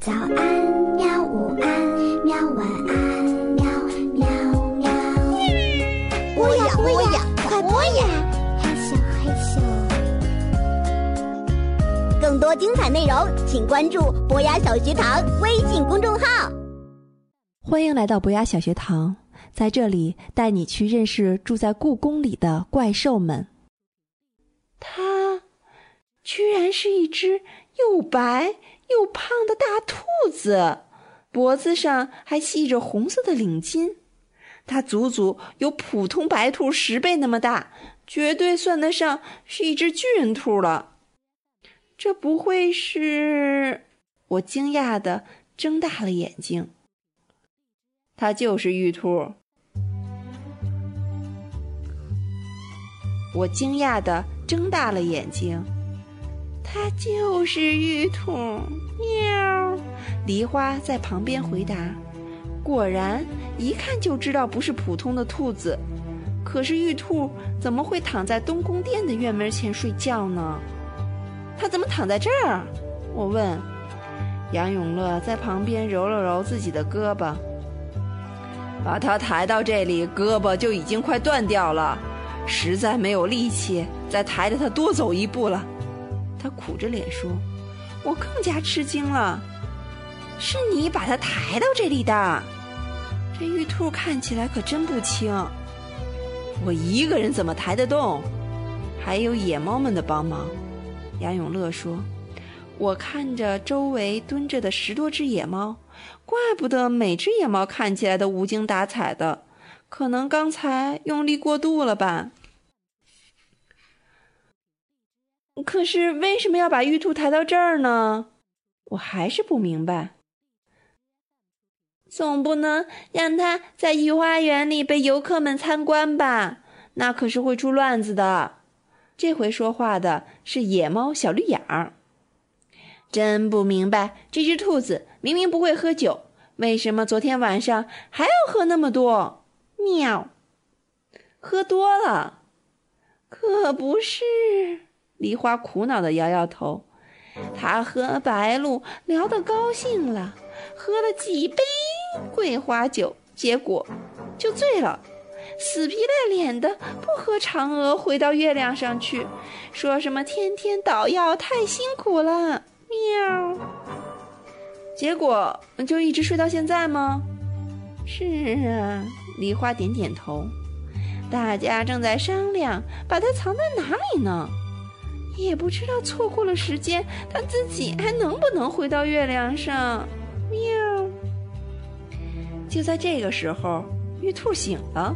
早安，喵！午安，喵！晚安，喵喵喵。播呀播呀，快播呀！害羞害羞。更多精彩内容，请关注博雅小学堂微信公众号。欢迎来到博雅小学堂，在这里带你去认识住在故宫里的怪兽们。它居然是一只又白又胖的大兔子，脖子上还系着红色的领巾。它足足有普通白兔十倍那么大，绝对算得上是一只巨人兔了。这不会是……我惊讶的睁大了眼睛。它就是玉兔。我惊讶的睁大了眼睛。它就是玉兔。喵！梨花在旁边回答。果然，一看就知道不是普通的兔子。可是玉兔怎么会躺在东宫殿的院门前睡觉呢？它怎么躺在这儿？我问。杨永乐在旁边揉了揉自己的胳膊。把他抬到这里，胳膊就已经快断掉了，实在没有力气再抬着他多走一步了。他苦着脸说：“我更加吃惊了，是你把他抬到这里的？这玉兔看起来可真不轻，我一个人怎么抬得动？还有野猫们的帮忙。”杨永乐说：“我看着周围蹲着的十多只野猫。”怪不得每只野猫看起来都无精打采的，可能刚才用力过度了吧。可是为什么要把玉兔抬到这儿呢？我还是不明白。总不能让它在御花园里被游客们参观吧？那可是会出乱子的。这回说话的是野猫小绿眼儿。真不明白，这只兔子明明不会喝酒，为什么昨天晚上还要喝那么多？喵！喝多了？可不是。梨花苦恼地摇摇头。他和白鹿聊得高兴了，喝了几杯桂花酒，结果就醉了，死皮赖脸的不和嫦娥回到月亮上去，说什么天天捣药太辛苦了。喵，结果就一直睡到现在吗？是啊，梨花点点头。大家正在商量把它藏在哪里呢，也不知道错过了时间，它自己还能不能回到月亮上？喵。就在这个时候，玉兔醒了，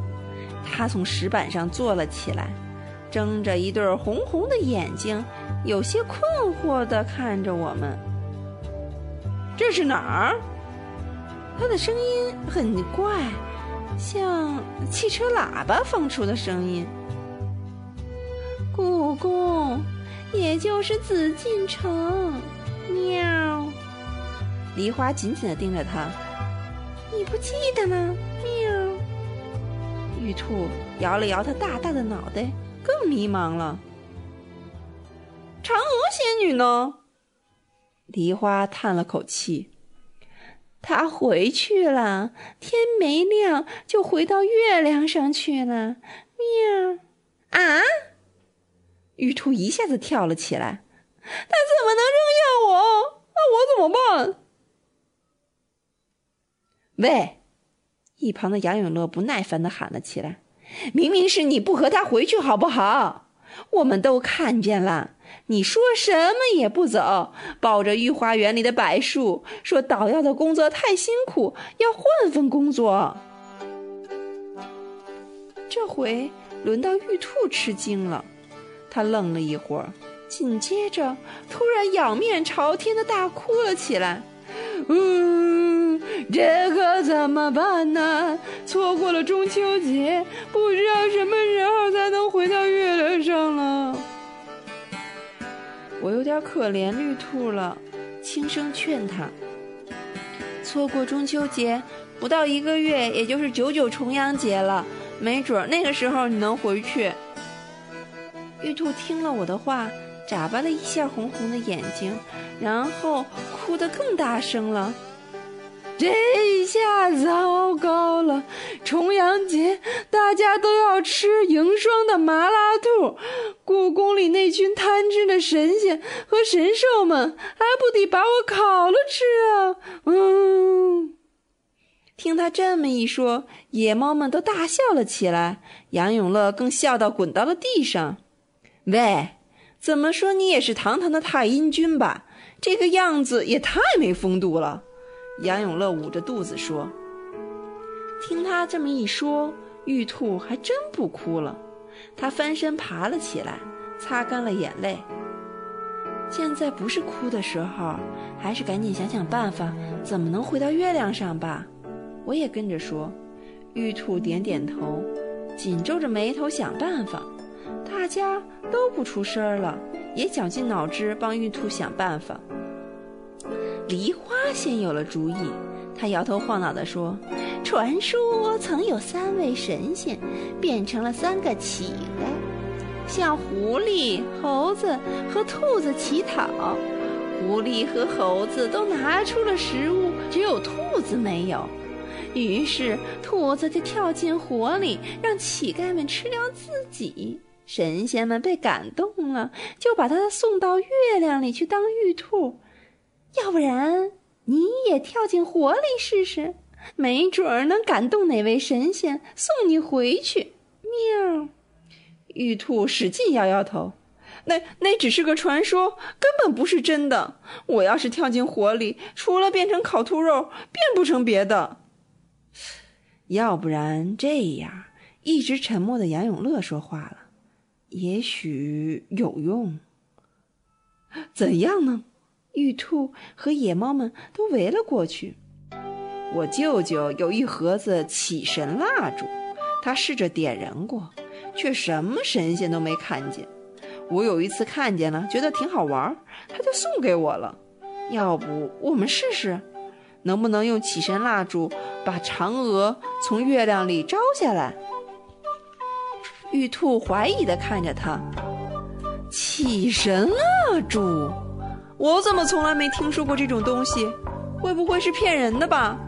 它从石板上坐了起来，睁着一对红红的眼睛。有些困惑地看着我们，这是哪儿？他的声音很怪，像汽车喇叭放出的声音。故宫，也就是紫禁城。喵！梨花紧紧地盯着他，你不记得吗？喵！玉兔摇了摇他大大的脑袋，更迷茫了。嫦娥仙女呢？梨花叹了口气，她回去了，天没亮就回到月亮上去了。喵！啊！玉兔一下子跳了起来，他怎么能扔下我？那我怎么办？喂！一旁的杨永乐不耐烦的喊了起来：“明明是你不和他回去，好不好？我们都看见了。”你说什么也不走，抱着御花园里的柏树，说捣药的工作太辛苦，要换份工作。这回轮到玉兔吃惊了，他愣了一会儿，紧接着突然仰面朝天的大哭了起来。嗯，这可怎么办呢？错过了中秋节，不知道什么时候才能回到月亮上了。我有点可怜绿兔了，轻声劝他：“错过中秋节不到一个月，也就是九九重阳节了，没准那个时候你能回去。”玉兔听了我的话，眨巴了一下红红的眼睛，然后哭得更大声了。这下糟糕了！重阳节大家都要吃迎霜的麻辣兔，故宫里那群贪吃的神仙和神兽们还不得把我烤了吃啊！嗯，听他这么一说，野猫们都大笑了起来，杨永乐更笑到滚到了地上。喂，怎么说你也是堂堂的太阴君吧？这个样子也太没风度了。杨永乐捂着肚子说：“听他这么一说，玉兔还真不哭了。他翻身爬了起来，擦干了眼泪。现在不是哭的时候，还是赶紧想想办法，怎么能回到月亮上吧。”我也跟着说。玉兔点点头，紧皱着眉头想办法。大家都不出声了，也绞尽脑汁帮玉兔想办法。梨花先有了主意，他摇头晃脑地说：“传说曾有三位神仙变成了三个乞丐，向狐狸、猴子和兔子乞讨。狐狸和猴子都拿出了食物，只有兔子没有。于是兔子就跳进火里，让乞丐们吃掉自己。神仙们被感动了，就把他送到月亮里去当玉兔。”要不然你也跳进火里试试，没准儿能感动哪位神仙送你回去。喵！玉兔使劲摇摇头，那那只是个传说，根本不是真的。我要是跳进火里，除了变成烤兔肉，变不成别的。要不然这样，一直沉默的杨永乐说话了，也许有用。怎样呢？玉兔和野猫们都围了过去。我舅舅有一盒子起神蜡烛，他试着点燃过，却什么神仙都没看见。我有一次看见了，觉得挺好玩，他就送给我了。要不我们试试，能不能用起神蜡烛把嫦娥从月亮里招下来？玉兔怀疑地看着他，起神蜡烛。我怎么从来没听说过这种东西？会不会是骗人的吧？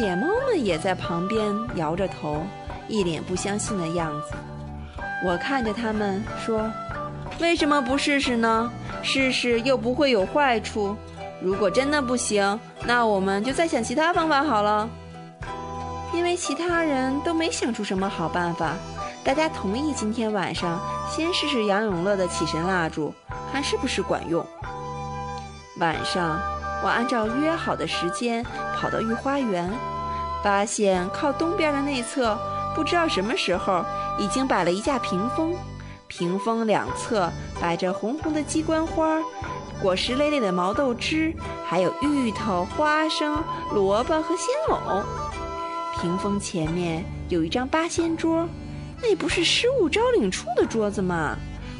野猫们也在旁边摇着头，一脸不相信的样子。我看着他们说：“为什么不试试呢？试试又不会有坏处。如果真的不行，那我们就再想其他方法好了。”因为其他人都没想出什么好办法，大家同意今天晚上先试试杨永乐的起神蜡烛。看是不是管用。晚上，我按照约好的时间跑到御花园，发现靠东边的内侧，不知道什么时候已经摆了一架屏风，屏风两侧摆着红红的鸡冠花、果实累累的毛豆枝，还有芋头、花生、萝卜和鲜藕。屏风前面有一张八仙桌，那不是失物招领处的桌子吗？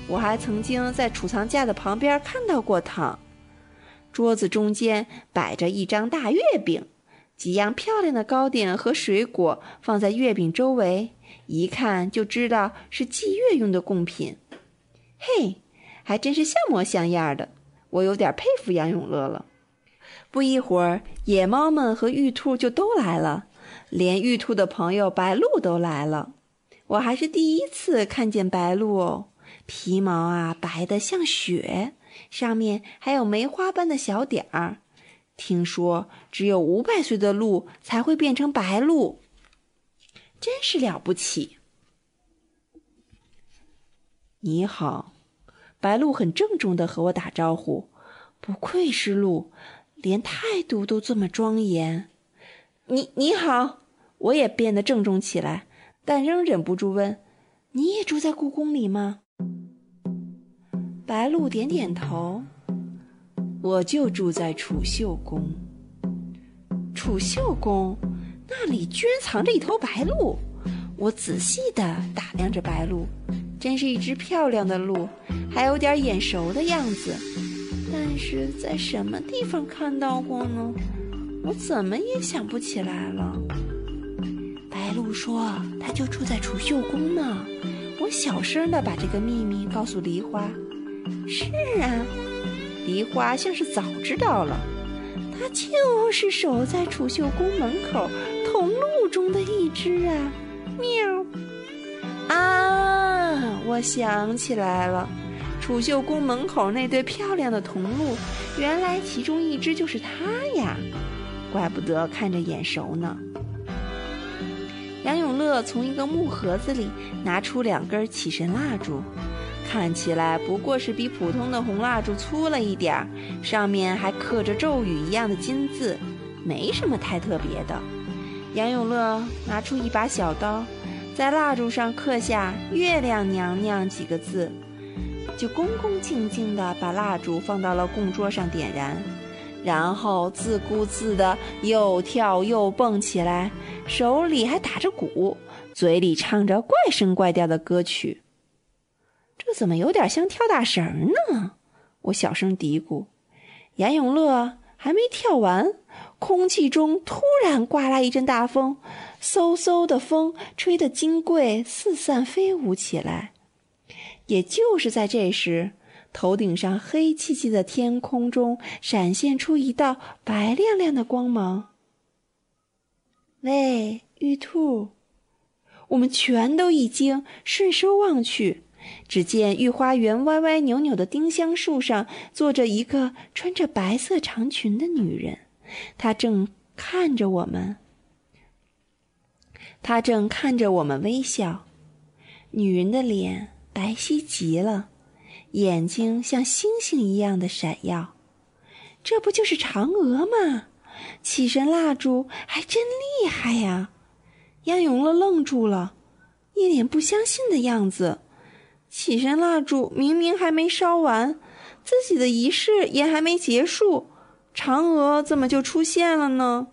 我还曾经在储藏架的旁边看到过它。桌子中间摆着一张大月饼，几样漂亮的糕点和水果放在月饼周围，一看就知道是祭月用的贡品。嘿，还真是像模像样的，我有点佩服杨永乐了。不一会儿，野猫们和玉兔就都来了，连玉兔的朋友白鹿都来了。我还是第一次看见白鹿哦。皮毛啊，白的像雪，上面还有梅花般的小点儿。听说只有五百岁的鹿才会变成白鹿，真是了不起。你好，白鹿很郑重的和我打招呼，不愧是鹿，连态度都这么庄严。你你好，我也变得郑重起来，但仍忍不住问：“你也住在故宫里吗？”白鹿点点头，我就住在储秀宫。储秀宫那里居然藏着一头白鹿，我仔细地打量着白鹿，真是一只漂亮的鹿，还有点眼熟的样子。但是在什么地方看到过呢？我怎么也想不起来了。白鹿说：“它就住在储秀宫呢。”我小声的把这个秘密告诉梨花。是啊，梨花像是早知道了，它就是守在储秀宫门口铜鹿中的一只啊！喵！啊，我想起来了，储秀宫门口那对漂亮的铜鹿，原来其中一只就是它呀！怪不得看着眼熟呢。杨永乐从一个木盒子里拿出两根起神蜡烛，看起来不过是比普通的红蜡烛粗了一点儿，上面还刻着咒语一样的金字，没什么太特别的。杨永乐拿出一把小刀，在蜡烛上刻下“月亮娘娘”几个字，就恭恭敬敬地把蜡烛放到了供桌上点燃。然后自顾自地又跳又蹦起来，手里还打着鼓，嘴里唱着怪声怪调的歌曲。这怎么有点像跳大绳呢？我小声嘀咕。杨永乐还没跳完，空气中突然刮来一阵大风，嗖嗖的风吹得金桂四散飞舞起来。也就是在这时。头顶上黑漆漆的天空中闪现出一道白亮亮的光芒。喂，玉兔！我们全都一惊，顺手望去，只见御花园歪歪扭扭的丁香树上坐着一个穿着白色长裙的女人，她正看着我们。她正看着我们微笑，女人的脸白皙极了。眼睛像星星一样的闪耀，这不就是嫦娥吗？起神蜡烛还真厉害呀！杨永乐愣住了，一脸不相信的样子。起神蜡烛明明还没烧完，自己的仪式也还没结束，嫦娥怎么就出现了呢？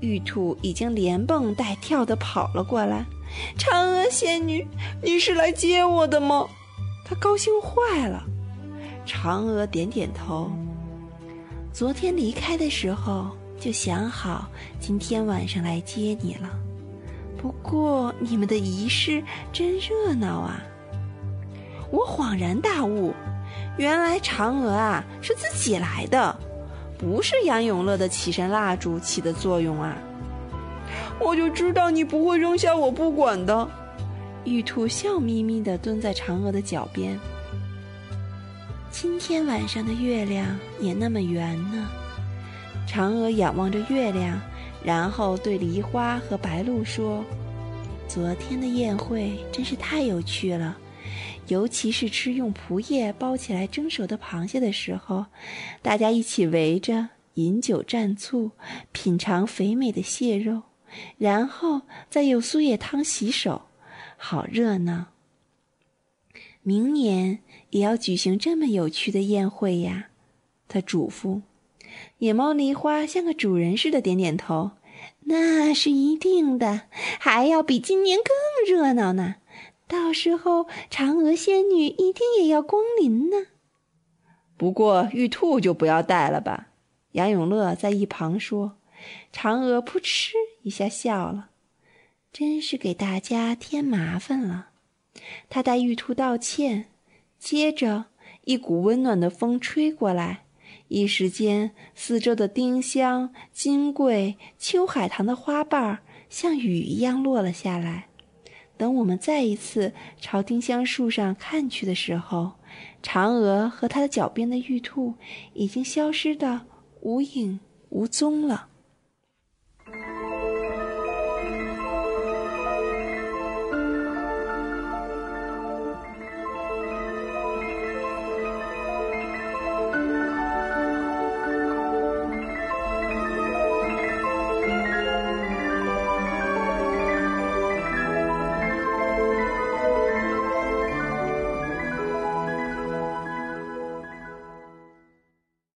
玉兔已经连蹦带跳的跑了过来。嫦娥仙女，你是来接我的吗？他高兴坏了，嫦娥点点头。昨天离开的时候就想好今天晚上来接你了。不过你们的仪式真热闹啊！我恍然大悟，原来嫦娥啊是自己来的，不是杨永乐的起身蜡烛起的作用啊！我就知道你不会扔下我不管的。玉兔笑眯眯地蹲在嫦娥的脚边。今天晚上的月亮也那么圆呢。嫦娥仰望着月亮，然后对梨花和白鹭说：“昨天的宴会真是太有趣了，尤其是吃用蒲叶包起来蒸熟的螃蟹的时候，大家一起围着饮酒蘸醋，品尝肥美的蟹肉，然后再用苏叶汤洗手。”好热闹！明年也要举行这么有趣的宴会呀，他嘱咐。野猫梨花像个主人似的点点头。那是一定的，还要比今年更热闹呢。到时候嫦娥仙女一定也要光临呢。不过玉兔就不要带了吧。杨永乐在一旁说。嫦娥扑哧一下笑了。真是给大家添麻烦了，他带玉兔道歉。接着，一股温暖的风吹过来，一时间，四周的丁香、金桂、秋海棠的花瓣像雨一样落了下来。等我们再一次朝丁香树上看去的时候，嫦娥和她的脚边的玉兔已经消失的无影无踪了。